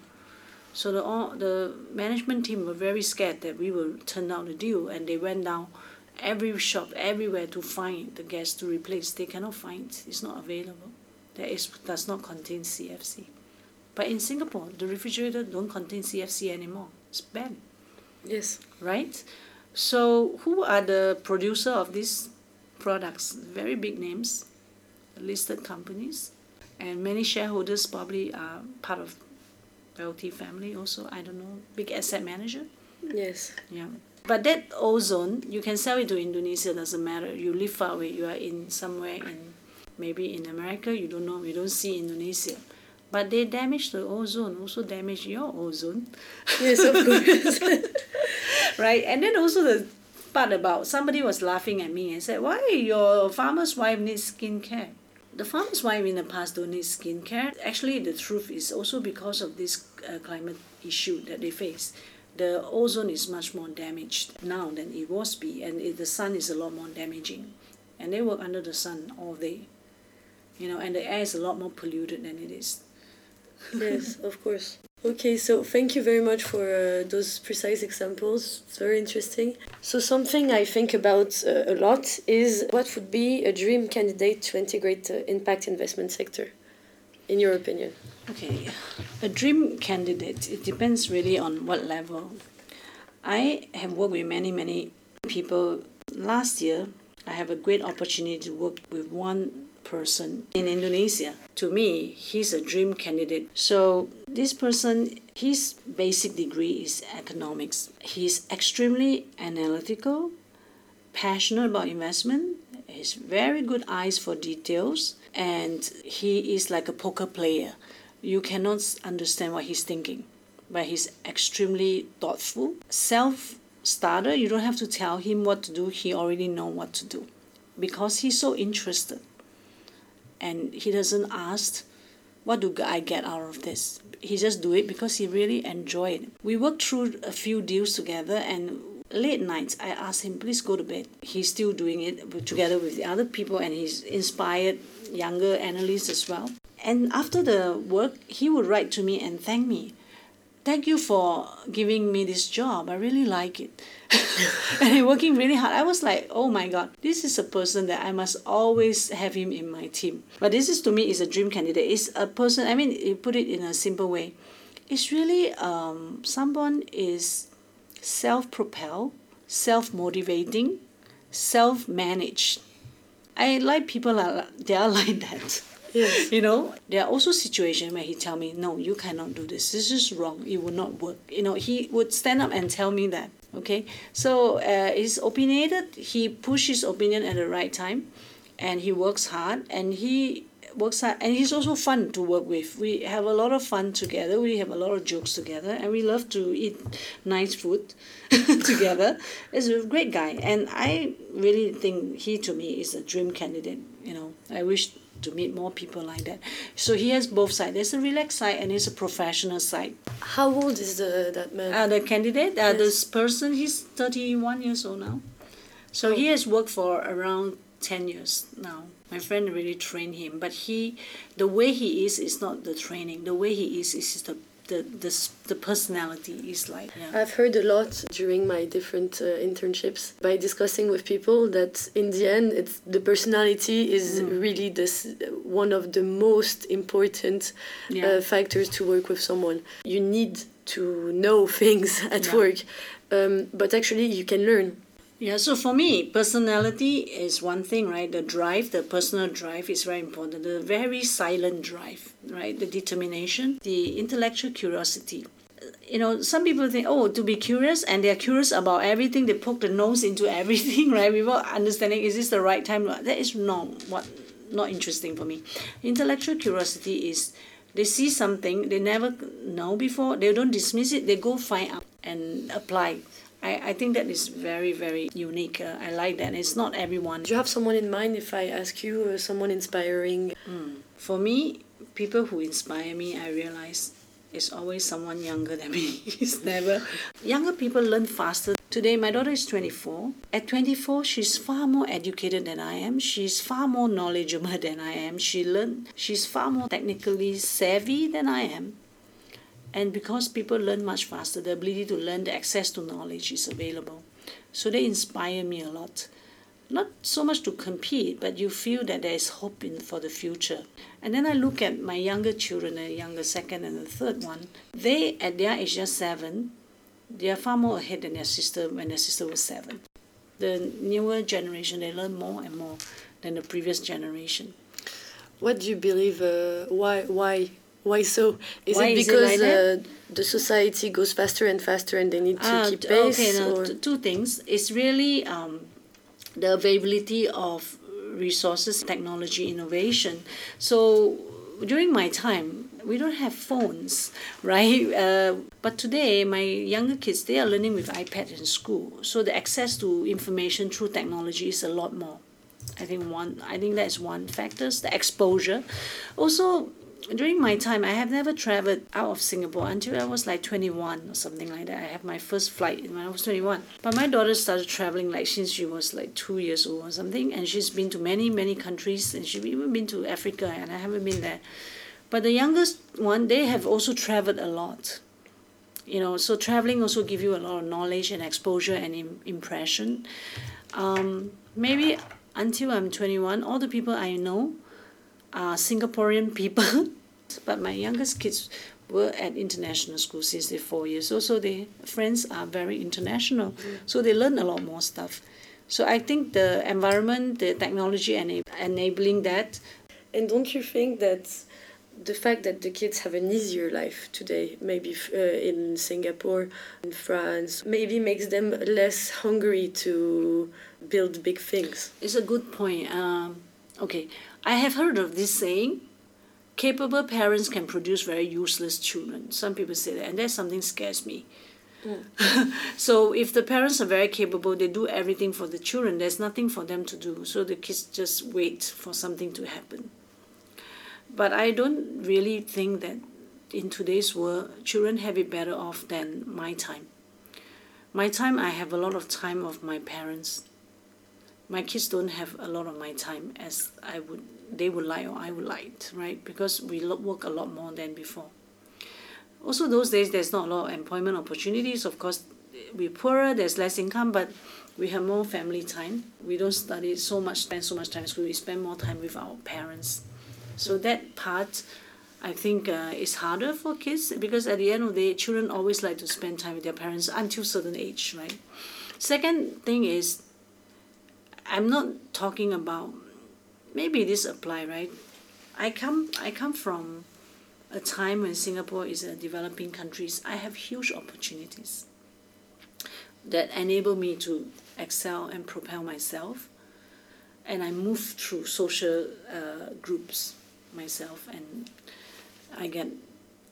So the all, the management team were very scared that we will turn down the deal, and they went down every shop everywhere to find the gas to replace. They cannot find. It's not available. There is does not contain CFC. But in Singapore, the refrigerator don't contain CFC anymore. It's banned, Yes. right? So who are the producer of these products? Very big names, listed companies, and many shareholders probably are part of wealthy family also. I don't know, big asset manager. Yes. Yeah. But that ozone, you can sell it to Indonesia, doesn't matter. You live far away, you are in somewhere in maybe in America, you don't know, you don't see Indonesia. But they damage the ozone, also damage your ozone. Yes, of course. right? And then also the part about somebody was laughing at me and said, Why your farmer's wife needs skincare? The farmer's wife in the past don't need skincare. Actually, the truth is also because of this uh, climate issue that they face. The ozone is much more damaged now than it was be, and it, the sun is a lot more damaging, and they work under the sun all day, you know, and the air is a lot more polluted than it is. yes, of course. Okay, so thank you very much for uh, those precise examples. It's very interesting. So, something I think about uh, a lot is what would be a dream candidate to integrate the impact investment sector, in your opinion? Okay, a dream candidate, it depends really on what level. I have worked with many, many people. Last year, I have a great opportunity to work with one person in Indonesia. To me, he's a dream candidate. So, this person, his basic degree is economics. He's extremely analytical, passionate about investment, has very good eyes for details, and he is like a poker player. You cannot understand what he's thinking, but he's extremely thoughtful, self starter. You don't have to tell him what to do, he already know what to do because he's so interested and he doesn't ask what do I get out of this. He just do it because he really enjoy it. We worked through a few deals together and late nights I asked him please go to bed. He's still doing it together with the other people and he's inspired younger analysts as well. And after the work he would write to me and thank me thank you for giving me this job. I really like it. and working really hard. I was like, oh my god, this is a person that I must always have him in my team. But this is to me is a dream candidate. It's a person. I mean, you put it in a simple way. It's really um, someone is self-propelled, self-motivating, self-managed. I like people are they are like that. Yes. You know, there are also situations where he tell me, no, you cannot do this. This is wrong. It will not work. You know, he would stand up and tell me that. Okay, so uh, he's opinionated. He push his opinion at the right time, and he works hard. And he works hard, and he's also fun to work with. We have a lot of fun together. We have a lot of jokes together, and we love to eat nice food together. He's a great guy, and I really think he to me is a dream candidate. You know, I wish to meet more people like that. So he has both sides. There's a relaxed side and there's a professional side. How old is the, that man? Uh, the candidate, uh, yes. this person, he's 31 years old now. So oh. he has worked for around 10 years now. My friend really trained him, but he, the way he is, is not the training. The way he is, is the the the, the personality is like. Yeah. I've heard a lot during my different uh, internships by discussing with people that in the end, it's the personality is mm. really this one of the most important yeah. uh, factors to work with someone. You need to know things at yeah. work, um, but actually you can learn yeah, so for me, personality is one thing, right? The drive, the personal drive is very important. The very silent drive, right? The determination, the intellectual curiosity. You know, some people think, oh, to be curious, and they're curious about everything. They poke the nose into everything, right? Without understanding, is this the right time? That is wrong. What not interesting for me. Intellectual curiosity is they see something they never know before. They don't dismiss it. They go find out and apply I, I think that is very, very unique. Uh, I like that. It's not everyone. Do you have someone in mind if I ask you, uh, someone inspiring? Mm. For me, people who inspire me, I realize it's always someone younger than me. it's never. Younger people learn faster. Today, my daughter is 24. At 24, she's far more educated than I am. She's far more knowledgeable than I am. She learned, She's far more technically savvy than I am. And because people learn much faster, the ability to learn, the access to knowledge is available. So they inspire me a lot. Not so much to compete, but you feel that there is hope in for the future. And then I look at my younger children, the younger second and the third one. They, at their age, just seven, they are far more ahead than their sister when their sister was seven. The newer generation, they learn more and more than the previous generation. What do you believe? Uh, why why why so? Is Why it because is it like uh, the society goes faster and faster and they need to uh, keep pace? Okay, no, two things. It's really um, the availability of resources, technology, innovation. So during my time, we don't have phones, right? Uh, but today, my younger kids they are learning with iPad in school, so the access to information through technology is a lot more. I think one. I think that's one factor. The exposure, also during my time, I have never traveled out of Singapore until I was like 21 or something like that. I had my first flight when I was 21. But my daughter started traveling like since she was like two years old or something, and she's been to many, many countries, and she's even been to Africa, and I haven't been there. But the youngest one, they have also traveled a lot. You know, so traveling also give you a lot of knowledge and exposure and Im- impression. Um, maybe until I'm 21, all the people I know are Singaporean people, but my youngest kids were at international school since they're four years old, so their friends are very international, so they learn a lot more stuff. So I think the environment, the technology, and enabling that. And don't you think that the fact that the kids have an easier life today, maybe uh, in Singapore, in France, maybe makes them less hungry to build big things? It's a good point. Um, okay, I have heard of this saying capable parents can produce very useless children. Some people say that, and that's something scares me. Mm. so if the parents are very capable, they do everything for the children. There's nothing for them to do. So the kids just wait for something to happen. But I don't really think that in today's world, children have it better off than my time. My time, I have a lot of time of my parents my kids don't have a lot of my time as I would they would like or I would like, right? Because we work a lot more than before. Also, those days there's not a lot of employment opportunities. Of course, we're poorer, there's less income, but we have more family time. We don't study so much, spend so much time in school. We spend more time with our parents. So that part, I think, uh, is harder for kids because at the end of the day, children always like to spend time with their parents until certain age, right? Second thing is I'm not talking about maybe this apply right. I come I come from a time when Singapore is a developing country. I have huge opportunities that enable me to excel and propel myself. And I move through social uh, groups myself, and I get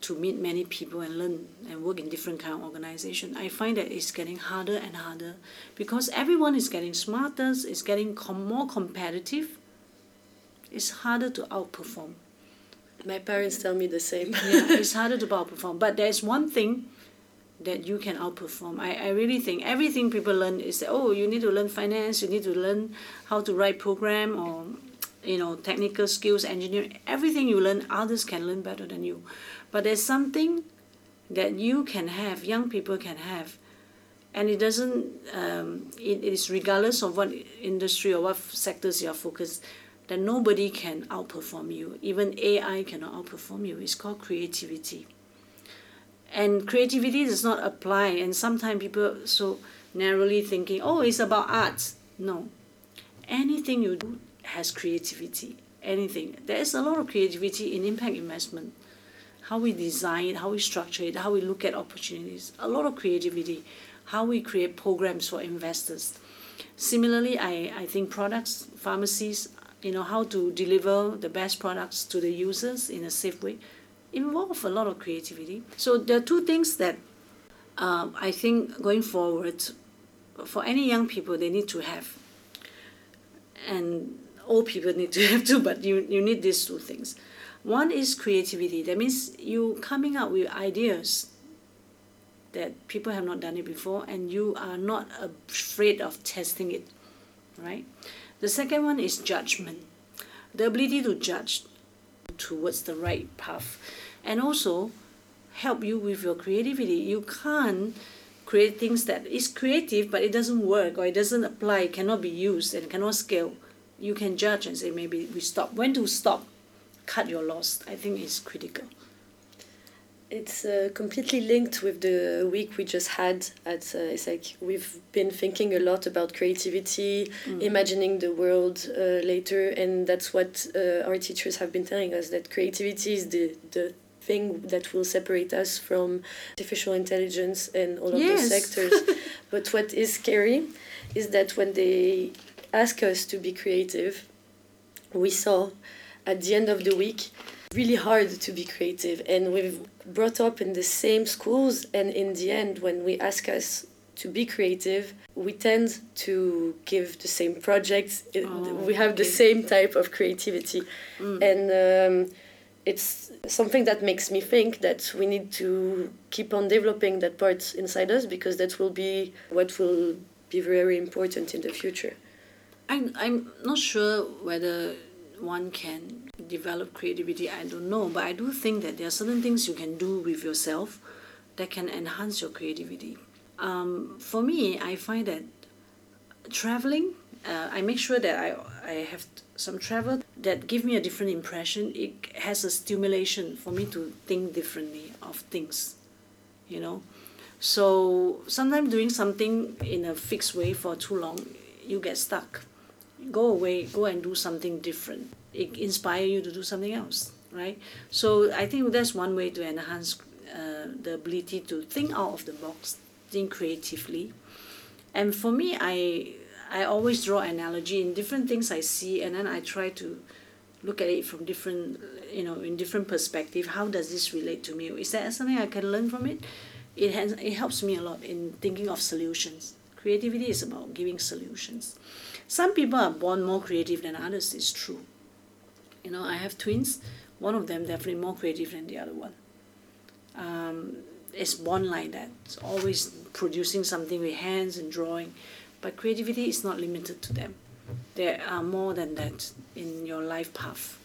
to meet many people and learn and work in different kind of organization i find that it's getting harder and harder because everyone is getting smarter is getting com- more competitive. It's harder to outperform. My parents tell me the same. Yeah it's harder to outperform. But there's one thing that you can outperform. I, I really think everything people learn is that, oh you need to learn finance you need to learn how to write program or you know technical skills engineering everything you learn others can learn better than you but there's something that you can have, young people can have, and it doesn't. Um, it is regardless of what industry or what sectors you are focused. That nobody can outperform you. Even AI cannot outperform you. It's called creativity. And creativity does not apply. And sometimes people so narrowly thinking, oh, it's about arts. No, anything you do has creativity. Anything. There is a lot of creativity in impact investment how we design it, how we structure it, how we look at opportunities, a lot of creativity, how we create programs for investors. Similarly, I, I think products, pharmacies, you know, how to deliver the best products to the users in a safe way involve a lot of creativity. So there are two things that um, I think going forward, for any young people, they need to have. And old people need to have too, but you, you need these two things. One is creativity. That means you coming up with ideas that people have not done it before and you are not afraid of testing it. Right? The second one is judgment. The ability to judge towards the right path. And also help you with your creativity. You can't create things that is creative but it doesn't work or it doesn't apply, cannot be used and cannot scale. You can judge and say maybe we stop. When to stop? Cut your loss, I think is critical. It's uh, completely linked with the week we just had at uh, it's like we've been thinking a lot about creativity, mm. imagining the world uh, later, and that's what uh, our teachers have been telling us that creativity is the the thing that will separate us from artificial intelligence and all of yes. those sectors. but what is scary is that when they ask us to be creative, we saw at the end of the week really hard to be creative and we've brought up in the same schools and in the end when we ask us to be creative we tend to give the same projects oh, we have okay. the same type of creativity mm. and um, it's something that makes me think that we need to keep on developing that part inside us because that will be what will be very important in the future. I'm, I'm not sure whether one can develop creativity, I don't know, but I do think that there are certain things you can do with yourself that can enhance your creativity. Um, for me, I find that traveling, uh, I make sure that I, I have some travel that give me a different impression. It has a stimulation for me to think differently of things, you know. So sometimes doing something in a fixed way for too long, you get stuck. Go away, go and do something different. It inspire you to do something else, right? So I think that's one way to enhance uh, the ability to think out of the box, think creatively. And for me, I I always draw analogy in different things I see, and then I try to look at it from different, you know, in different perspective. How does this relate to me? Is there something I can learn from it? It has it helps me a lot in thinking of solutions. Creativity is about giving solutions. Some people are born more creative than others. It's true. You know, I have twins. One of them definitely more creative than the other one. Um, it's born like that. It's always producing something with hands and drawing. But creativity is not limited to them. There are more than that in your life path.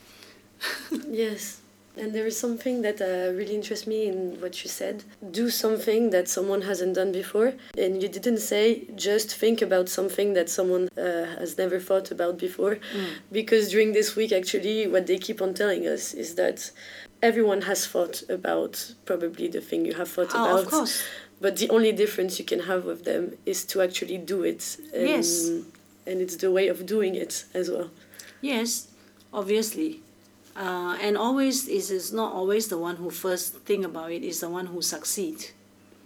yes. And there is something that uh, really interests me in what you said. Do something that someone hasn't done before. And you didn't say just think about something that someone uh, has never thought about before. Mm. Because during this week, actually, what they keep on telling us is that everyone has thought about probably the thing you have thought oh, about. Of course but the only difference you can have with them is to actually do it and, yes and it's the way of doing it as well yes obviously uh, and always is is not always the one who first think about it is the one who succeed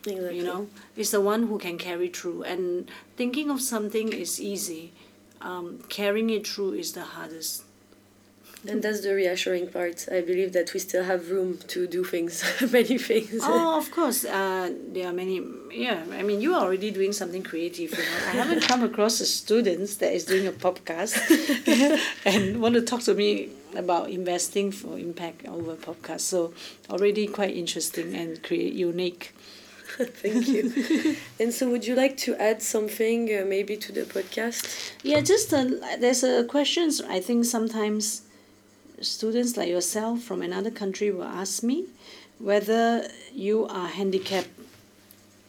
exactly. you know it's the one who can carry through and thinking of something is easy um, carrying it through is the hardest and that's the reassuring part. I believe that we still have room to do things, many things. Oh, of course. Uh, there are many. Yeah, I mean, you are already doing something creative. You know? I haven't come across a student that is doing a podcast and want to talk to me about investing for impact over podcast. So already quite interesting and create unique. Thank you. and so, would you like to add something, uh, maybe, to the podcast? Yeah, just uh, there's a questions. I think sometimes students like yourself from another country will ask me whether you are handicapped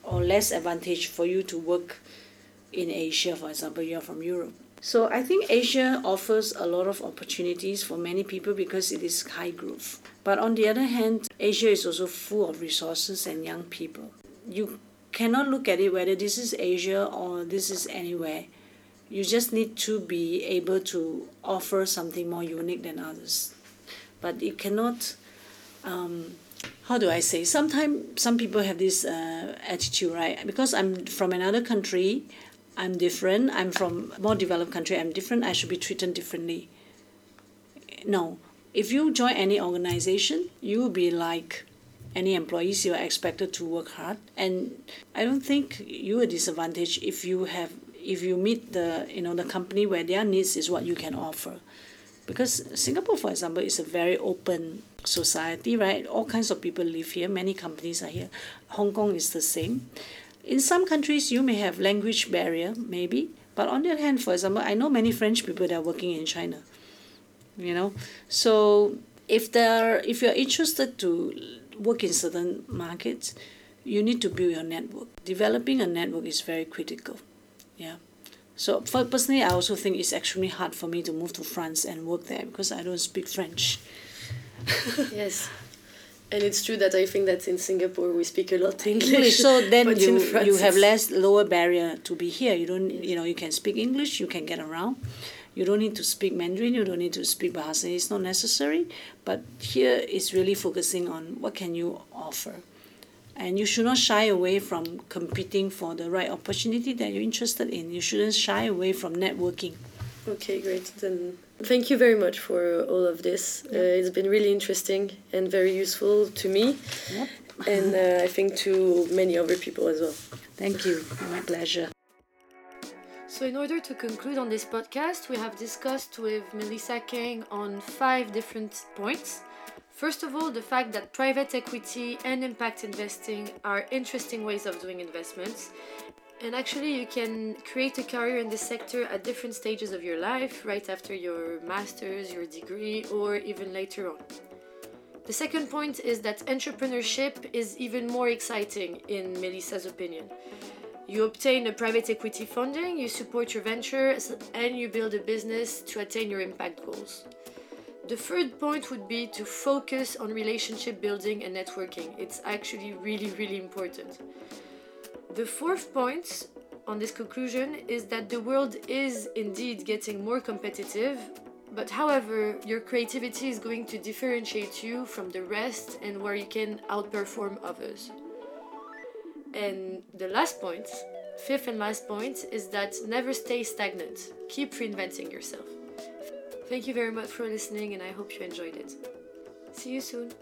or less advantage for you to work in Asia, for example, you're from Europe. So I think Asia offers a lot of opportunities for many people because it is high growth. But on the other hand, Asia is also full of resources and young people. You cannot look at it whether this is Asia or this is anywhere you just need to be able to offer something more unique than others. But you cannot, um, how do I say? Sometimes some people have this uh, attitude, right? Because I'm from another country, I'm different. I'm from more developed country. I'm different. I should be treated differently. No, if you join any organization, you will be like any employees. You are expected to work hard, and I don't think you are disadvantaged if you have if you meet the you know the company where their needs is what you can offer because singapore for example is a very open society right all kinds of people live here many companies are here hong kong is the same in some countries you may have language barrier maybe but on the other hand for example i know many french people that are working in china you know so if there if you're interested to work in certain markets you need to build your network developing a network is very critical yeah. So for personally, I also think it's extremely hard for me to move to France and work there because I don't speak French. yes. And it's true that I think that in Singapore we speak a lot English. So then you you have less lower barrier to be here. You don't you know you can speak English. You can get around. You don't need to speak Mandarin. You don't need to speak Bahasa. It's not necessary. But here it's really focusing on what can you offer and you should not shy away from competing for the right opportunity that you're interested in. You shouldn't shy away from networking. Okay, great. Then thank you very much for all of this. Uh, it's been really interesting and very useful to me, yep. and uh, I think to many other people as well. Thank you. My pleasure. So, in order to conclude on this podcast, we have discussed with Melissa Kang on five different points. First of all, the fact that private equity and impact investing are interesting ways of doing investments. And actually, you can create a career in this sector at different stages of your life, right after your master's, your degree, or even later on. The second point is that entrepreneurship is even more exciting, in Melissa's opinion. You obtain a private equity funding, you support your ventures, and you build a business to attain your impact goals. The third point would be to focus on relationship building and networking. It's actually really, really important. The fourth point on this conclusion is that the world is indeed getting more competitive, but however, your creativity is going to differentiate you from the rest and where you can outperform others. And the last point, fifth and last point, is that never stay stagnant. Keep reinventing yourself. Thank you very much for listening, and I hope you enjoyed it. See you soon.